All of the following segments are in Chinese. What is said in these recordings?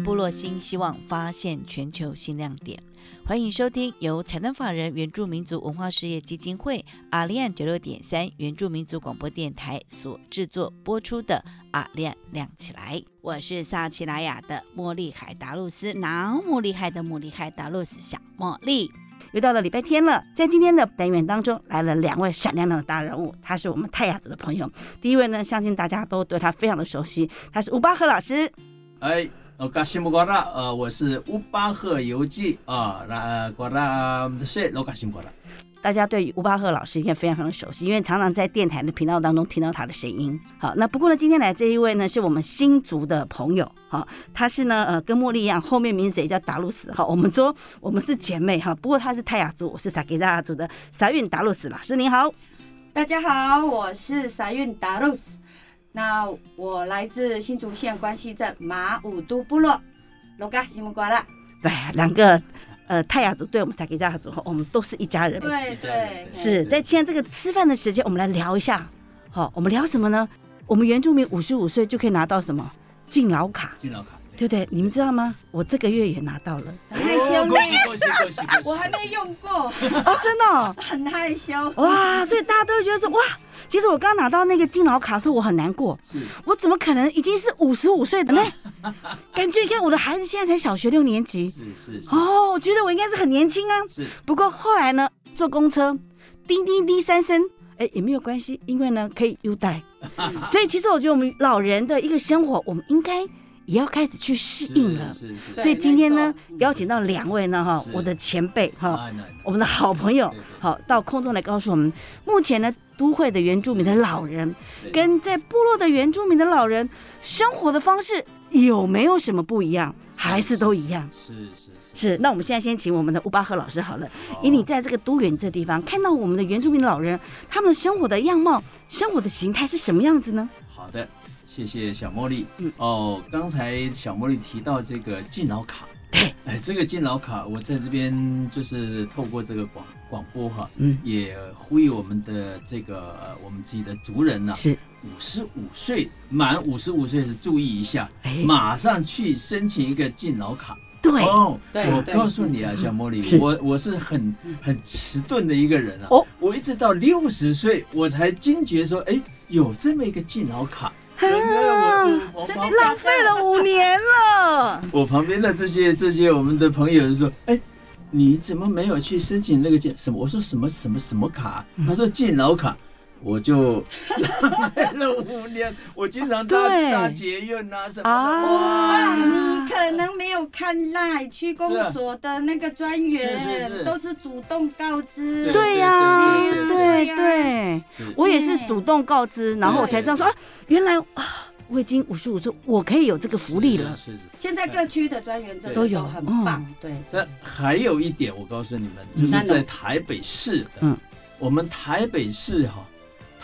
部落新希望，发现全球新亮点。欢迎收听由财团法人原住民族文化事业基金会阿利安九六点三原住民族广播电台所制作播出的《阿亮亮起来》。我是萨奇拉雅的茉莉海达露斯，那么厉害的茉莉海达露斯小茉莉。又到了礼拜天了，在今天的单元当中来了两位闪亮亮的大人物，他是我们泰雅族的朋友。第一位呢，相信大家都对他非常的熟悉，他是吴巴赫老师。哎，我噶辛苦了，呃，我是乌巴赫游记啊，那过来是我噶辛苦了。大家对于吴巴赫老师应该非常非常熟悉，因为常常在电台的频道当中听到他的声音。好，那不过呢，今天来这一位呢，是我们新族的朋友。好，他是呢，呃，跟茉莉一样，后面名字也叫达鲁斯。好，我们说我们是姐妹哈，不过他是泰雅族，我是撒给达族的撒运达鲁斯老师，你好。大家好，我是撒运达鲁斯。那我来自新竹县关西镇马武都部落，罗嘎西木瓜啦。对，两个呃泰雅族对我们萨给达族，我们都是一家人。对对，是在现在这个吃饭的时间，我们来聊一下。好，我们聊什么呢？我们原住民五十五岁就可以拿到什么敬老卡？敬老卡，对不对？你们知道吗？我这个月也拿到了。我还没用过，哦，真的、哦。很害羞。哇，所以大家都会觉得说，哇，其实我刚拿到那个敬老卡的时候，我很难过。是我怎么可能已经是五十五岁的呢？感觉你看我的孩子现在才小学六年级，是是是哦，我觉得我应该是很年轻啊。是，不过后来呢，坐公车，叮叮叮三声，哎，也没有关系，因为呢可以优待。所以其实我觉得我们老人的一个生活，我们应该也要开始去适应了。所以今天呢，邀请到两位呢，哈，我的前辈哈，我们的好朋友好到空中来告诉我们，目前呢，都会的原住民的老人跟在部落的原住民的老人生活的方式有没有什么不一样，还是都一样？是是是，那我们现在先请我们的乌巴赫老师好了，以你在这个都远这地方看到我们的原住民老人，他们的生活的样貌、生活的形态是什么样子呢？好的，谢谢小茉莉。嗯。哦，刚才小茉莉提到这个敬老卡，对，哎，这个敬老卡，我在这边就是透过这个广广播哈，嗯，也呼吁我们的这个呃我们自己的族人呢、是，五十五岁满五十五岁是注意一下，哎，马上去申请一个敬老卡。对，哦，我告诉你啊，小茉莉，我我是很很迟钝的一个人啊。哦。我一直到六十岁，我才惊觉说，哎，有这么一个敬老卡。真的浪费了五年了。我旁边的这些这些我们的朋友就说，哎。你怎么没有去申请那个健什么？我说什么什么什么卡？嗯他说敬老卡，我就浪费了五年。我经常搭对。搭捷运啊什么的，啊。哇！你可能没有看赖区公所的那个专是是是。员，都是主动告知。对对呀、对对我也是主动告知，然后我才知道说啊，原来啊，我已经五十五岁，我可以有这个福利了。是是是。现在各区的专员真的都有很棒，对。那还有一点，我告诉你们，就是在台北市，嗯。我们台北市哈、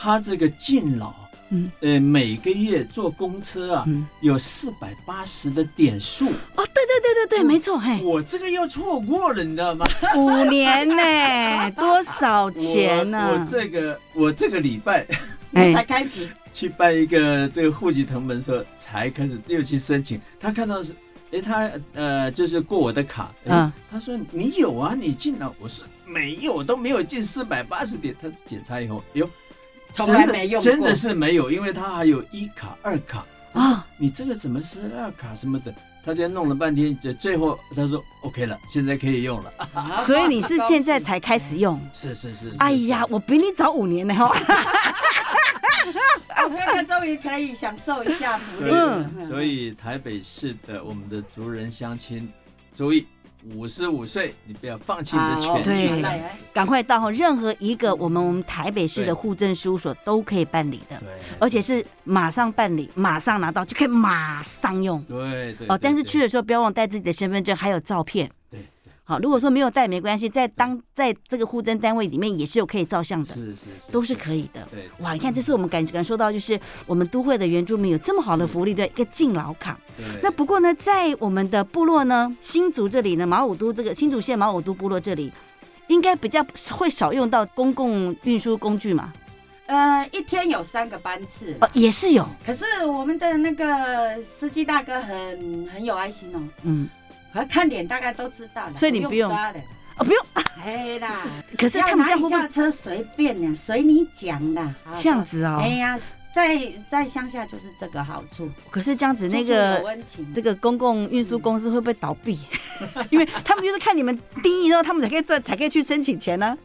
它这个敬老，嗯。呃，每个月坐公车啊，嗯，有四百八十的点数，哦，对对对对对，没错，嘿，我这个又错过了，你知道吗？五年呢，多少钱呢、我我这个我这个礼拜 哎。才开始，去办一个这个户籍成本的时候，才开始又去申请，他看到是。哎，他呃，就是过我的卡，哎嗯。他说你有啊，你进了，我说没有，都没有进四百八十点。他检查以后，哎呦，从真的来没用过。真的是没有，因为他还有一卡、二卡啊，你这个怎么是二卡什么的？他这样弄了半天，这最后他说 OK 了，现在可以用了。啊 所以你是现在才开始用？是是是，哎呀，，我比你早五年呢哈。我哥哥终于可以享受一下福利所以台北市的我们的族人乡亲，注意五十五岁，你不要放弃你的权利。对赶快到哈，任何一个我们我们台北市的户政事务所都可以办理的，对，而且是马上办理，马上拿到就可以马上用。对对哦，但是去的时候不要忘带自己的身份证还有照片。好，如果说没有带也没关系，在当在这个户政单位里面也是有可以照相的，是是是，都是可以的。对，哇，你看，这是我们感感受到，就是我们都会的原住民有这么好的福利的一个敬老卡。对。那不过呢，在我们的部落呢，新竹这里呢，马武都这个新竹县马武都部落这里，应该比较会少用到公共运输工具嘛？呃，一天有三个班次，哦，也是有，可是我们的那个司机大哥很很有爱心哦，嗯，看脸大概都知道了，所以你不用刷的。哦，不用。哎啦，可是要他们这样会不会哪里下车随便呢，随你讲啦。好这样子哦哎？呀，在在乡下就是这个好处，可是这样子，那个。这个公共运输公司会不会倒闭？因为他们就是看你们定义之后，他们才可以赚，才可以去申请钱呢。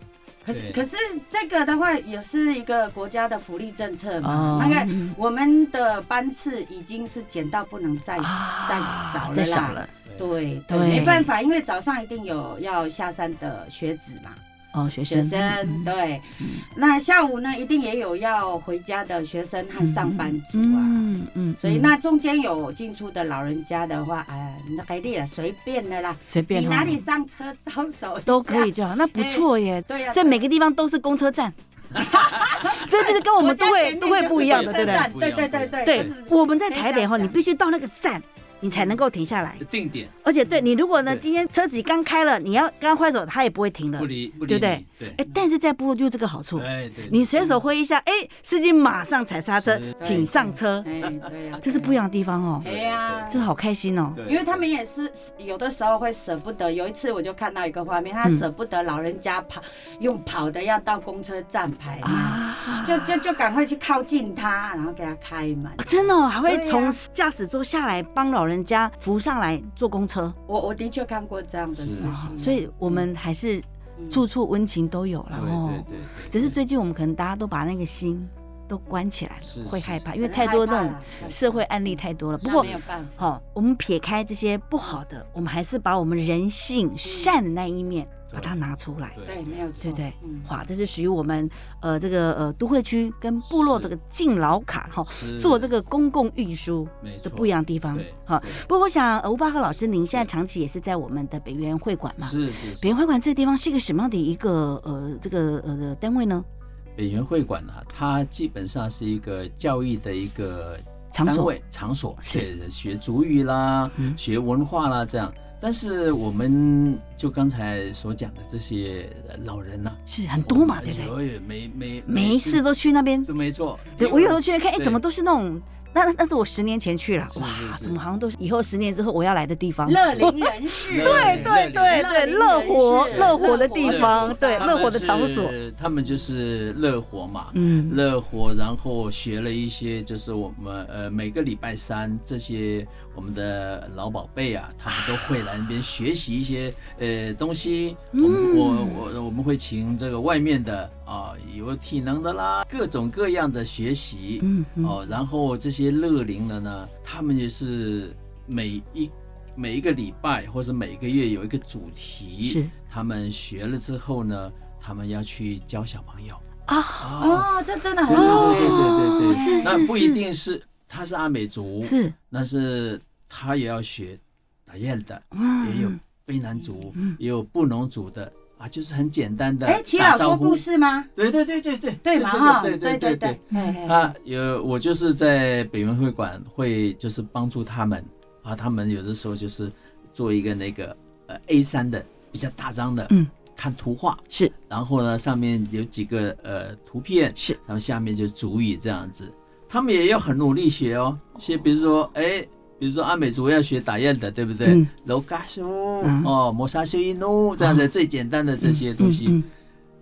对可是可是这个的话也是一个国家的福利政策哦嘛，那个我们的班次已经是减到不能再啊再少了啦，再少了对对。对，没办法，因为早上一定有要下山的学子嘛，哦，学生，学生对，那下午呢一定也有要回家的学生和上班族啊。嗯嗯，所以那中间有进出的老人家的话，哎，那给你了，随便的啦，随便哦。你哪里上车招手都可以。就好，那不错耶。对呀，所以每个地方都是公车站，这就是跟我们都会都会不一样的，对不对？对对对对对就是，我们在台北哈，你必须到那个站，你才能够停下来。定点而且对你，如果呢今天车子刚开了，你要刚挥手，它也不会停了不。离不离对不对？对哎，但是在部落就有这个好处，对对，你随手挥一下，哎，司机马上踩刹车，请上车，哎，对呀，这是不一样的地方哦，对呀，真的好开心哦。对因为他们也是有的时候会舍不得。有一次我就看到一个画面，他嗯舍不得老人家跑，用跑的要到公车站牌就就就赶快去靠近他，然后给他开门。真的哦还会从驾驶座下来帮老人家扶上来坐公车，我我的确看过这样的事情，啊所以我们还是嗯。处处温情都有了对哦。对对，对。只是最近我们可能大家都把那个心都关起来了，会害怕，因为太多那种社会案例太多了。不过没有办法，好，我们撇开这些不好的，我们还是把我们人性善的那一面把它拿出来。对。对，没有错，对不对嗯，哇，这是属于我们呃这个呃都会区跟部落的个敬老卡哈，是。做这个公共运输没错。的不一样的地方对。好，不过我想呃吴巴赫老师，您现在长期也是在我们的北园会馆嘛？是是是。北园会馆这个地方是一个什么样的一个呃这个呃单位呢？北园会馆呢，它基本上是一个教育的一个场所。单位场所，是。学主语啦，嗯。学文化啦这样。但是我们就刚才所讲的这些老人呢、是很多嘛，对不对？我也每每每一次都去那边，都没错。对我有时候去看，哎，怎么都是那种。那那是我十年前去了，哇是是，是怎么好像都是以后十年之后我要来的地方？乐龄人士，对对对对，乐活乐活的地方，对乐活的场所，，他们就是乐活嘛，嗯，乐活，然后学了一些，就是我们呃每个礼拜三这些我们的老宝贝啊，他们都会来那边学习一些呃东西。我们嗯我我我们会请这个外面的啊有体能的啦，各种各样的学习。嗯嗯。哦，然后这些乐龄的呢，他们也是每一每一个礼拜或者每个月有一个主题，是。他们学了之后呢，他们要去教小朋友。啊，啊，哦，这真的对很好。对对对对。对那不一定是他是阿美族，是，但是他也要学打雁的，嗯。也有卑南族，也有布农族的啊，就是很简单的哎，齐老说故。事吗？对对对对对，对嘛哈，对对对对，啊，有我就是在北门会馆会就是帮助他们啊，他们有的时候就是做一个那个呃 A 三的比较大张的，嗯，看图画，是然后呢上面有几个呃图片，是，然后下面就主语这样子，他们也要很努力学哦，写比如说哎。比如说阿美族要学打雁的，对不对？嗯？楼嘎苏嗯。哦，摩沙修伊诺这样子最简单的这些东西，嗯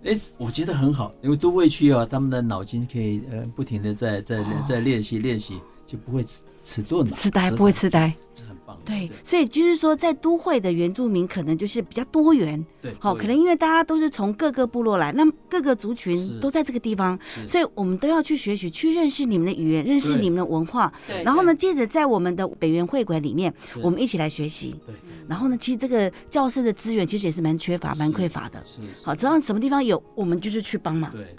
哎，我觉得很好，因为都会区啊，他们的脑筋可以呃不停的在在哦。在练习练习，就不会迟迟钝嘛，痴呆不会痴呆，这很棒。对，所以就是说，在都会的原住民可能就是比较多元，对，好，对可能因为大家都是从各个部落来，那各个族群都在这个地方，所以我们都要去学习，去认识你们的语言，认识你们的文化，对然后呢，接着在我们的北园会馆里面，我们一起来学习。对然后呢，其实这个教室的资源其实也是蛮缺乏、蛮匮乏的。是，是好，只要什么地方有，我们就是去帮忙。对，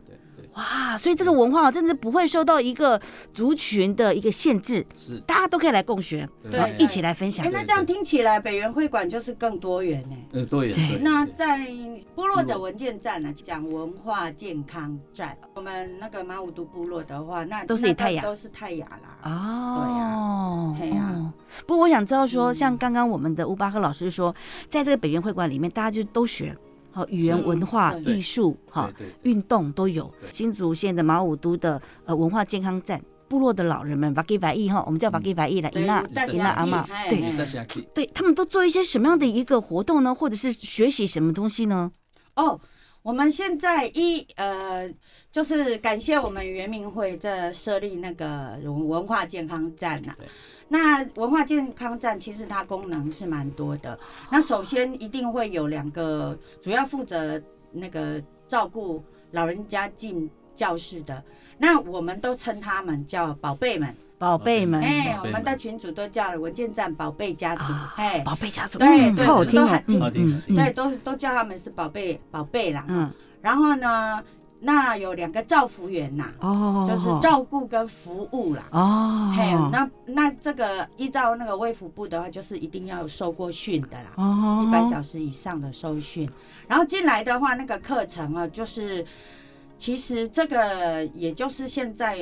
哇，所以这个文化真的不会受到一个族群的一个限制，是，大家都可以来共学，对。然后一起来分享。哎，。那这样听起来北园会馆就是更多元呢。嗯，对。对对。那在部落的文件站呢，讲文化健康站。我们那个马武都部落的话，那都是以那个泰雅。都是泰雅啦。哦，对呀嘿呀。哦。不过我想知道说，嗯。像刚刚我们的乌巴赫老师说，在这个北园会馆里面，大家就都学，好语言、文化、艺术，好对对运动都有。新竹县的马武都的呃文化健康站，部落的老人们，瓦给百亿哈，我们叫瓦给瓦义了，对伊娜有带伊娜阿妈，对对，他们都做一些什么样的一个活动呢？或者是学习什么东西呢？哦，我们现在一呃，就是感谢我们圆明会这设立那个文化健康站呐、对那文化健康站其实它功能是蛮多的。那首先一定会有两个主要负责那个照顾老人家进教室的，那我们都称他们叫宝贝们。宝贝们，哎，我们的群主都叫文件站宝贝家族。啊哎，宝贝家族，对都很，听好听好听对，都都叫他们是宝贝宝贝啦。嗯，然后呢，那有两个照服员呐、哦，就是照顾跟服务啦。哦，嘿，那那这个依照那个卫福部的话，就是一定要有受过训的啦，哦一百小时以上的受训。然后进来的话，那个课程啊，就是其实这个也就是现在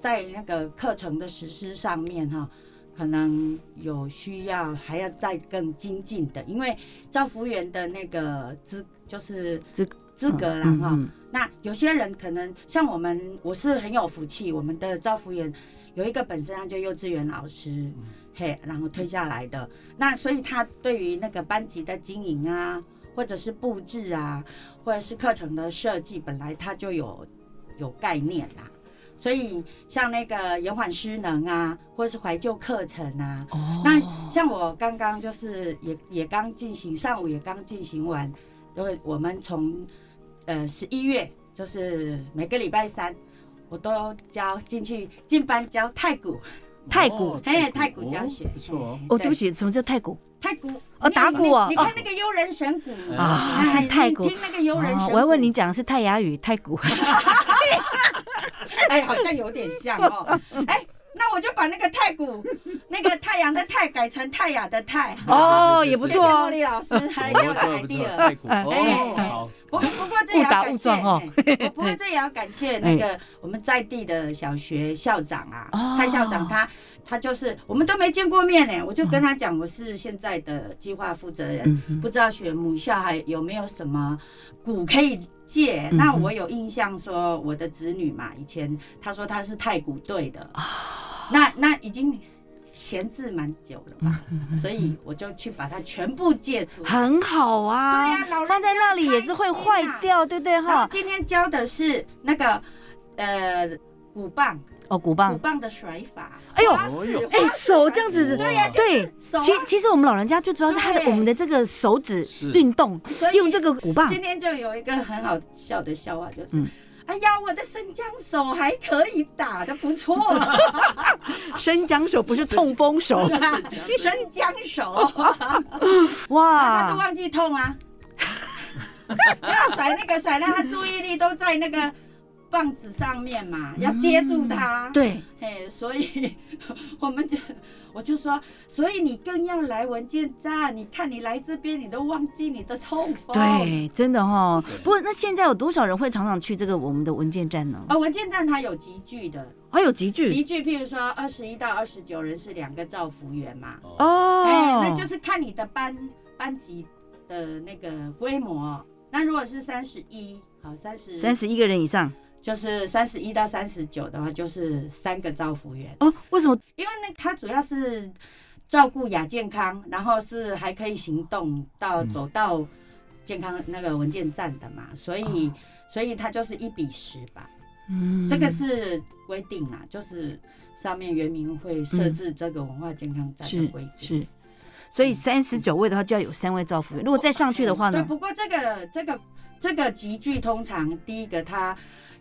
在那个课程的实施上面哈、可能有需要还要再更精进的，因为照服员的那个资就是资资格啦哈、嗯嗯。那有些人可能像我们，我是很有福气，我们的招服员有一个本身他就幼稚园老师，嘿，然后推下来的，那所以他对于那个班级的经营啊，或者是布置啊，或者是课程的设计，本来他就有有概念啦。所以像那个延缓失能啊，或者是怀旧课程啊，哦。那像我刚刚就是也也刚进行，上午也刚进行完，因为我们从呃十一月就是每个礼拜三，我都教进去进班教太古，太鼓哦嘿，太古教学，哦不错哦。哦，对不起，什么叫太鼓？太古哦打鼓哦你你看那个悠人神鼓。啊太鼓。你听那个悠人神我要问你讲的是泰雅语太鼓，哎，好像有点像哦，哎。那我就把那个太鼓，那个太阳的太改成泰雅的泰。哦，也不谢谢茉错哦。莉老师，还不给我的错不错，idea。太酷哎哦，好，不过不过这也要感谢，不过这也要感谢那个 我们在地的小学校长啊哦，蔡校长他他就是我们都没见过面呢，我就跟他讲我是现在的计划负责人，嗯不知道学母校还有没有什么鼓可以借？嗯那我有印象说我的子女嘛，以前他说他是太鼓队的，那那已经闲置蛮久了吧，所以我就去把它全部借出来。很好啊，对呀老人放在那里也是会坏掉，对不对哈？今天教的是那个呃鼓棒，哦，鼓棒鼓，棒的甩法。哎呦哎手这样子，对呀对，其其实我们老人家最主要是他的我们的这个手指运动，所以用这个鼓棒，今天就有一个很好笑的笑话，就是。嗯。哎呀，我的生姜手还可以打的不错，生姜手不是痛风手，生姜手，他都，忘记痛啊，不要甩那个甩，让他注意力都在那个棒子上面嘛，要接住它。对，嘿，所以 我们就我就说，所以你更要来文件站。你看你来这边，你都忘记你的痛风。对，真的哈对。不过那现在有多少人会常常去这个我们的文件站呢？哦，文件站它有集聚的，还有集聚集聚，譬如说二十一到二十九人是两个照服员嘛，哦，哎，那就是看你的班班级的那个规模。那如果是三十一，好三十三十一个人以上就是三十一到三十九的话，就是三个照服员。哦。为什么？因为那他主要是照顾亚健康，然后是还可以行动到嗯走到健康那个文件站的嘛，所以、所以他就是一比十吧，嗯这个是规定啊，就是上面原民会设置这个文化健康站的是规定。是，所以三十九位的话就要有三位照服员，如果再上去的话呢对，呢？不过这个这个这个集聚通常第一个它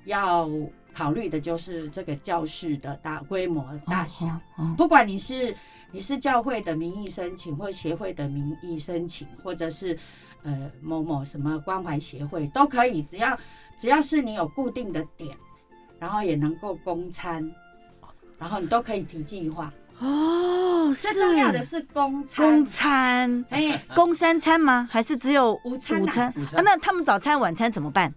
要考虑的就是这个教室的大规模大小。不管你是你是教会的名义申请，或协会的名义申请，或者是呃某某什么关怀协会都可以，只要只要是你有固定的点，然后也能够供餐，然后你都可以提计划。哦，最重要的是供餐公，餐，哎，公三餐吗？还是只有午餐啊午餐？午餐啊，那他们早餐、晚餐怎么办？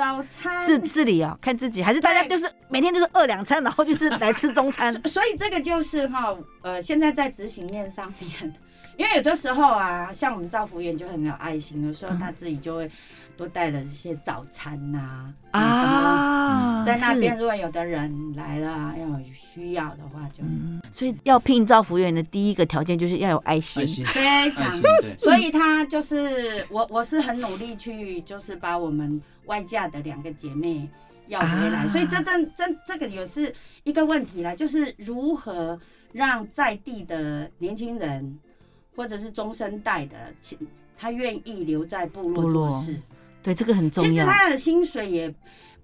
早餐自自理啊，看自己，还是大家就是每天就是饿两餐，然后就是来吃中餐？所以这个就是哈，呃，现在在执行面上面，因为有的时候啊，像我们造福员就很有爱心，有时候他自己就会多带了一些早餐呐、啊，在那边。如果有的人来了要有需要的话，就嗯，所以要聘造福员的第一个条件就是要有爱心非常心。所以他就是我，我是很努力去，就是把我们外嫁的两个姐妹要回来。啊所以这这这这个也是一个问题啦，就是如何让在地的年轻人或者是中生代的，其他愿意留在部落做事。对，这个很重要。其实他的薪水也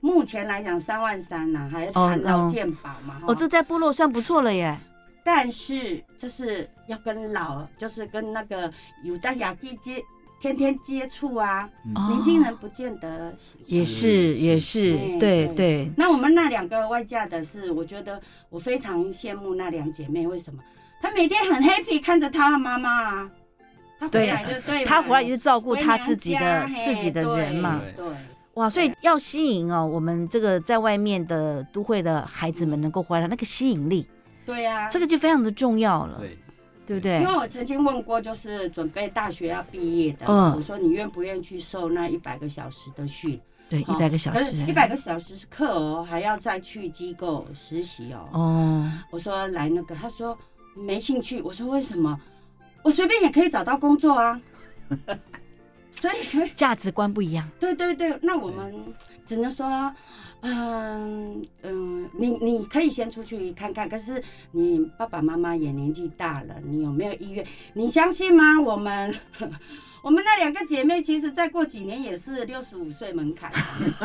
目前来讲三万三呐、还哦含劳哦健保嘛。哦，这在部落算不错了耶。但是这是要跟老，就是跟那个有大雅地接天天接触啊，哦年轻人不见得喜欢。也是也是，对对。那我们那两个外嫁的是，我觉得我非常羡慕那两姐妹，为什么？她每天很 happy 看着她的妈妈啊，她回对来就对嘛，他回来就是照顾她自己的自己的人嘛。对。对，哇，所以要吸引哦，我们这个在外面的都会的孩子们能够回来，那个吸引力，对呀、这个就非常的重要了，对，对不对因为？我曾经问过，就是准备大学要毕业的，嗯我说你愿不愿意去受那一百个小时的训？对，一百个小时，一百个小时是课哦，还要再去机构实习哦。哦，我说来那个，他说没兴趣。我说为什么？我随便也可以找到工作啊。所以，价值观不一样，对对对，那我们只能说，嗯嗯，你你可以先出去看看，可是你爸爸妈妈也年纪大了，你有没有意愿？你相信吗？我们我们那两个姐妹，其实再过几年也是六十五岁门槛。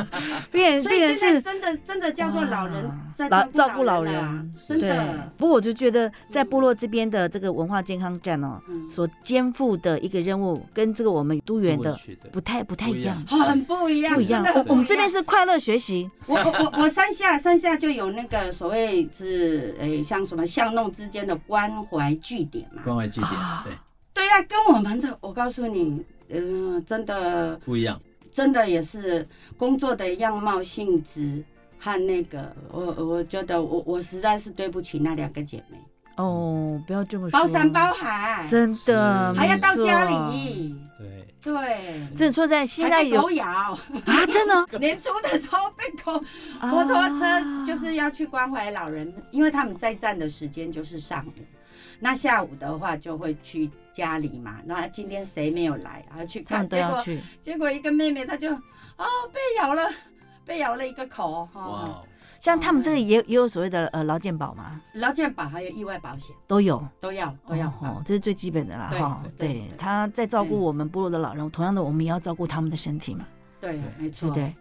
所以现在真的真的叫做老人在照顾老人啊，真的。。不过我就觉得在部落这边的这个文化健康站哦，嗯。所肩负的一个任务跟这个我们都园的不太不太一样，很不一样，不一样。我我们这边是快乐学习，我我我我山下山下就有那个所谓是诶、像什么巷弄之间的关怀据点嘛。关怀据点，啊对，对呀、跟我们这我告诉你，嗯、真的不一样，真的也是工作的样貌性质和那个，我我觉得我我实在是对不起那两个姐妹，哦，不要这么说，包山包海，真的还要到家里，对，对，这说在现在狗咬。啊，真的 年初的时候被狗啊摩托车就是要去关怀老人，因为他们在站的时间就是上午，那下午的话就会去家里嘛。那今天谁没有来，然后去看，他们都结果，结果一个妹妹她就哦被咬了，被咬了一个口哈。哦，像他们这个也也有所谓的呃劳健保嘛，劳健保还有意外保险都有。都要都要哦保。这是最基本的啦对哈。对他在照顾我们部落的老人，同样的，我们也要照顾他们的身体嘛，对，没对错不。对？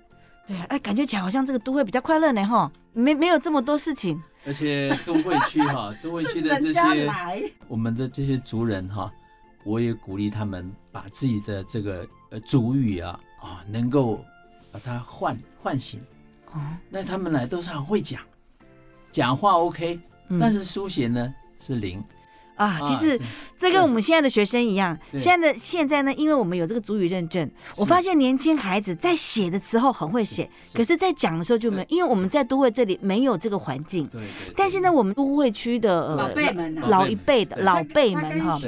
对啊，哎，感觉起来好像这个都会比较快乐呢哈，没没有这么多事情。而且都会区哈，都会区的这些来，我们的这些族人哈，我也鼓励他们把自己的这个呃族语啊啊，能够把它唤唤醒。哦，那他们来都是很会讲，讲话 OK，、嗯但是书写呢是零。啊，其实这跟我们现在的学生一样，对。现在的现在呢，因为我们有这个主语认证，我发现年轻孩子在写的时候很会写，是可是，在讲的时候就没有，因为我们在都会这里没有这个环境。对对对。但是呢，我们都会区的呃老一辈的老辈们哈，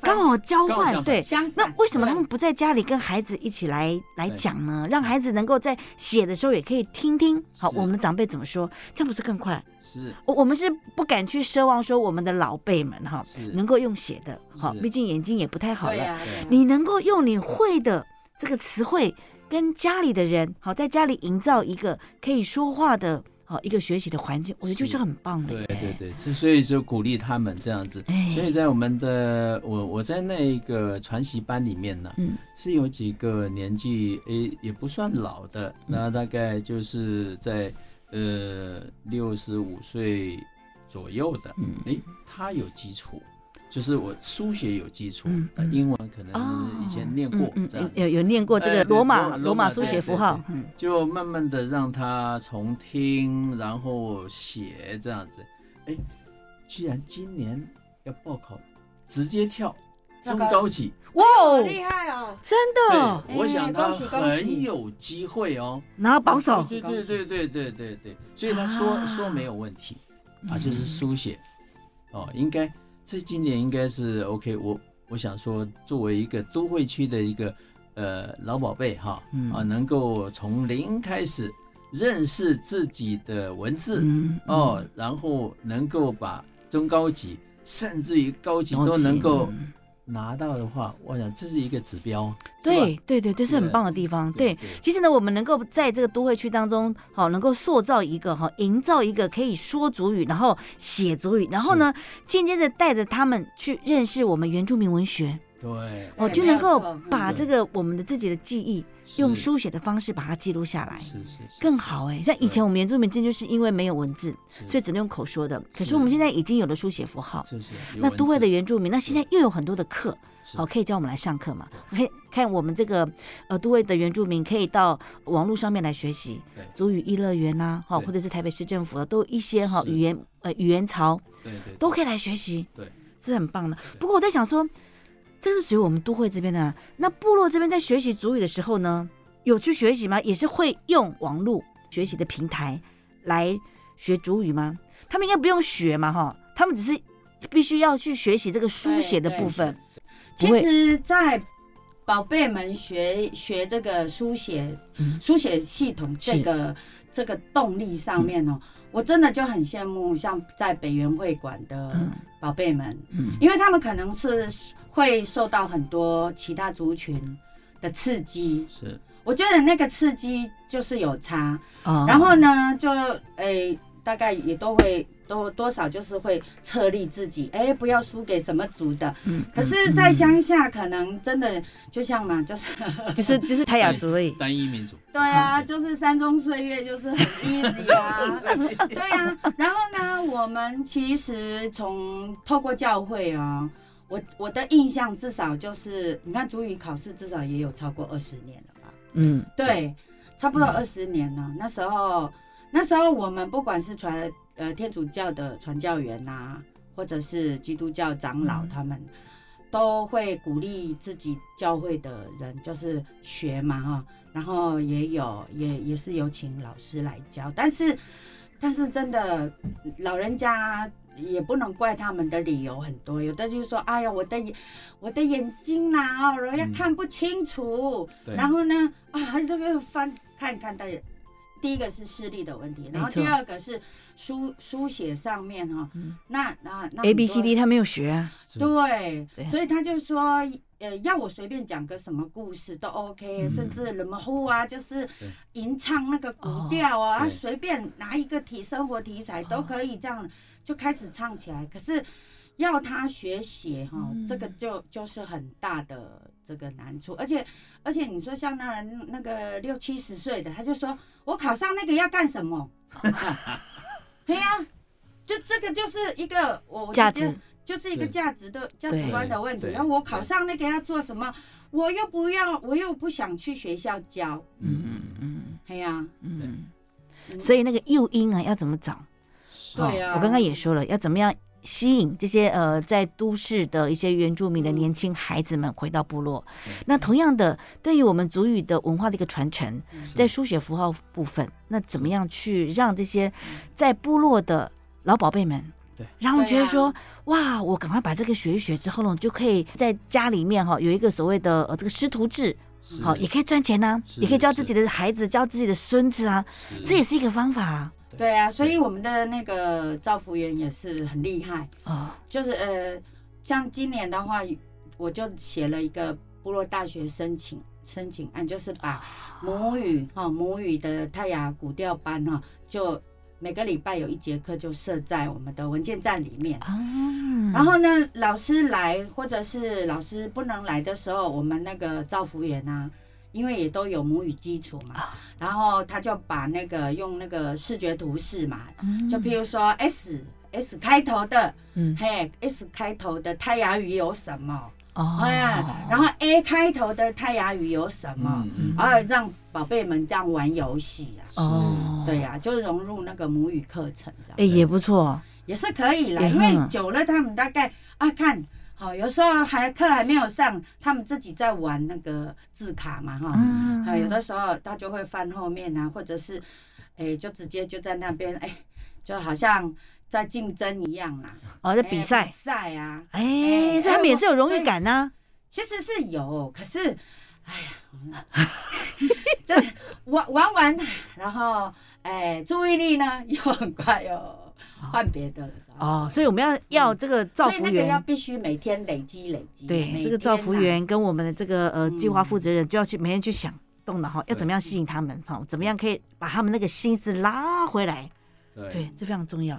刚好交换，对。那为什么他们不在家里跟孩子一起来来讲呢？让孩子能够在写的时候也可以听听，好，我们的长辈怎么说，这样不是更快？是。我我们是不敢去奢望说我们的老辈们哈是。能够用写的，好，毕竟眼睛也不太好了。你能够用你会的这个词汇，跟家里的人好，在家里营造一个可以说话的好一个学习的环境，我觉得就是是很棒的对。对对，这所以就鼓励他们这样子。哎。所以在我们的我我在那一个传习班里面呢，嗯。是有几个年纪诶也不算老的，那大概就是在呃六十五岁左右的，嗯。哎，他有基础，就是我书写有基础英文可能以前念过嗯这样。嗯，，有有念过这哎个罗马对罗马书写符号，嗯，就慢慢的让他从听，然后写这样子。哎，居然今年要报考，直接跳中高级，哇哦，厉害哦！真的我想他很有机会哦。拿到榜首，对对对对对对对，所以他说啊说没有问题啊，就是书写哦，应该这今年应该是 OK。我我想说，作为一个都会区的一个呃老宝贝哈嗯啊，能够从零开始认识自己的文字嗯，哦，然后能够把中高级甚至于高级都能够嗯拿到的话，我想这是一个指标，对对对，这是很棒的地方。对，其实呢，我们能够在这个都会区当中，好，能够塑造一个哈，营造一个可以说主语，然后写主语，然后呢，间接的带着他们去认识我们原住民文学，对，哦，就能够把嗯这个我们的自己的记忆是用书写的方式把它记录下来。是是是更好哎，像以前我们原住民真就是因为没有文字，所以只能用口说的。可是是。我们现在已经有了书写符号，那都会的原住民，那现在又有很多的课，是。好，可以教我们来上课嘛？可以看我们这个呃都会的原住民可以到网络上面来学习对。主语一乐园呐，好，对。或者是台北市政府的都有一些哈是。语言呃语言潮对对都可以来学习，对，是很棒的。不过我在想说，这是属于我们都会这边的啊，那部落这边在学习主语的时候呢，有去学习吗？也是会用网络学习的平台来学主语吗？他们应该不用学嘛，哈，他们只是必须要去学习这个书写的部分。其实，在宝贝们学学这个书写、嗯书写系统这个这个动力上面哦，我真的就很羡慕像在北园会馆的嗯。宝贝们，嗯。因为他们可能是会受到很多其他族群的刺激，是。我觉得那个刺激就是有差，哦。然后呢，就诶、大概也都会多多少就是会策立自己，哎、不要输给什么族的。嗯可是，在乡下可能真的就像嘛，就是 就是就是泰雅族而已。单一民族，对啊，就是山中岁月就是很 easy 啊，对啊。然后呢，我们其实从透过教会啊，我我的印象至少就是，你看主语考试至少也有超过二十年了吧。嗯，对，差不多二十年了。那时候，那时候我们不管是传呃天主教的传教员呐、或者是基督教长老，嗯他们都会鼓励自己教会的人，就是学嘛哈。然后也有也也是有请老师来教，但是但是真的老人家。也不能怪他们的理由很多，有的就是说，哎呀，我的眼我的眼睛呐、哦，人家嗯看不清楚，对然后呢，啊，这个翻看看的，第一个是视力的问题，然后第二个是书书写上面哈、嗯。那那那 A B C D 他没有学啊。对对，所以他就说，呃，要我随便讲个什么故事都 OK，、嗯。甚至什么呼啊，就是吟唱那个古调啊，对随便拿一个题生活题材都可以这样就开始唱起来。可是要他学写哈，嗯。这个就就是很大的这个难处，而且而且你说像那那个六七十岁的，他就说我考上那个要干什么？对呀、就这个就是一个我我价觉得值就是一个价值的价值观的问题。然后我考上那个要做什么？我又不要，我又不想去学校教。嗯嗯哎呀，嗯嗯嗯，所以那个诱因啊要怎么找？对啊哦我刚刚也说了，要怎么样吸引这些呃在都市的一些原住民的嗯。年轻孩子们回到部落。那同样的，对于我们族语的文化的一个传承，在书写符号部分，那怎么样去让这些在部落的老宝贝们？对，然后觉得说，对哇，我赶快把这个学一学之后呢，就可以在家里面哈有一个所谓的呃这个师徒制，是。好也可以赚钱呐、是也可以教自己的孩子，教自己的孙子啊，是。这也是一个方法啊。对。啊，所以我们的那个造福员也是很厉害，啊，就是呃，像今年的话，我就写了一个部落大学申请申请案，就是把母语哈、母语的泰雅古调班哈、就每个礼拜有一节课就设在我们的文件站里面。啊，然后呢，老师来或者是老师不能来的时候，我们那个造福员啊，因为也都有母语基础嘛，啊然后他就把那个用那个视觉图示嘛，嗯就譬如说 S S 开头的，嗯嘿 S 开头的泰雅语有什么？哦哎，然后 A 开头的泰雅语有什么？嗯然后让宝贝们这样玩游戏啊。哦，对呀、就融入那个母语课程这样。哎也不错，也是可以啦，因为嗯久了他们大概啊看，好、有时候还课还没有上，他们自己在玩那个字卡嘛哈，嗯啊有的时候他就会翻后面啊，或者是哎就直接就在那边哎，就好像在竞争一样啊，哦，在哎比赛比，赛啊，哎，哎所以他们也是有荣誉对感呢。其实是有，可是哎呀，这玩玩玩，然后哎注意力呢又很快又换别的了。哦，所以我们要要这个造福所以那个要，必须每天累积累积。对每这个造福员跟我们的这个呃嗯计划负责人就要去每天去想动脑哈，要怎么样吸引他们哈，怎么样可以把他们那个心思拉回来，对对，这非常重要，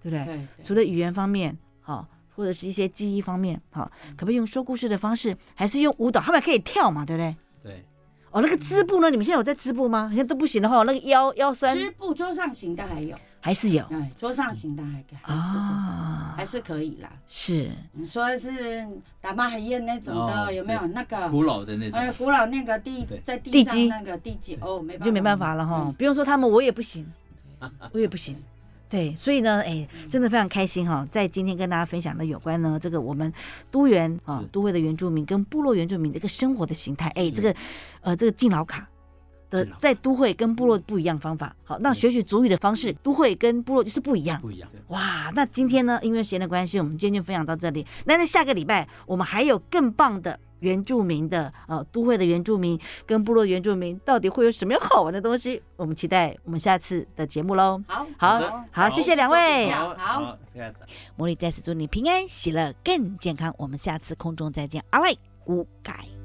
对不对？对除了语言方面，好，或者是一些记忆方面，好，可不可以用说故事的方式，还是用舞蹈？他们还可以跳嘛，对不对？对，哦，那个织布呢？你们现在有在织布吗？现在都不行了哈，那个腰腰酸织布桌上型的还有，还是有？哎，桌上型的还还是可啊。还，是可以啦。是。你说的是打骂海燕那种的，哦有没有？那个？古老的那种。哎，，古老那个地在地基地上那个地基哦，没办法。就没办法了哈嗯，不用说他们，我也不行，我也不行。对，所以呢，哎，真的非常开心哈，在今天跟大家分享的有关呢这个我们都原啊是。都会的原住民跟部落原住民的一个生活的形态，哎，这个呃这个敬老卡。在都会跟部落不一样方法，好，那对学习族语的方式，都会跟部落就是不一样。不一样。哇，那今天呢，因为时间的关系，我们今天就分享到这里。那在下个礼拜，我们还有更棒的原住民的呃都会的原住民跟部落的原住民，到底会有什么样好玩的东西？我们期待我们下次的节目喽。好，好好，谢谢两位。好好，这个。茉莉在此祝你平安喜乐，更健康。我们下次空中再见，阿赖古改。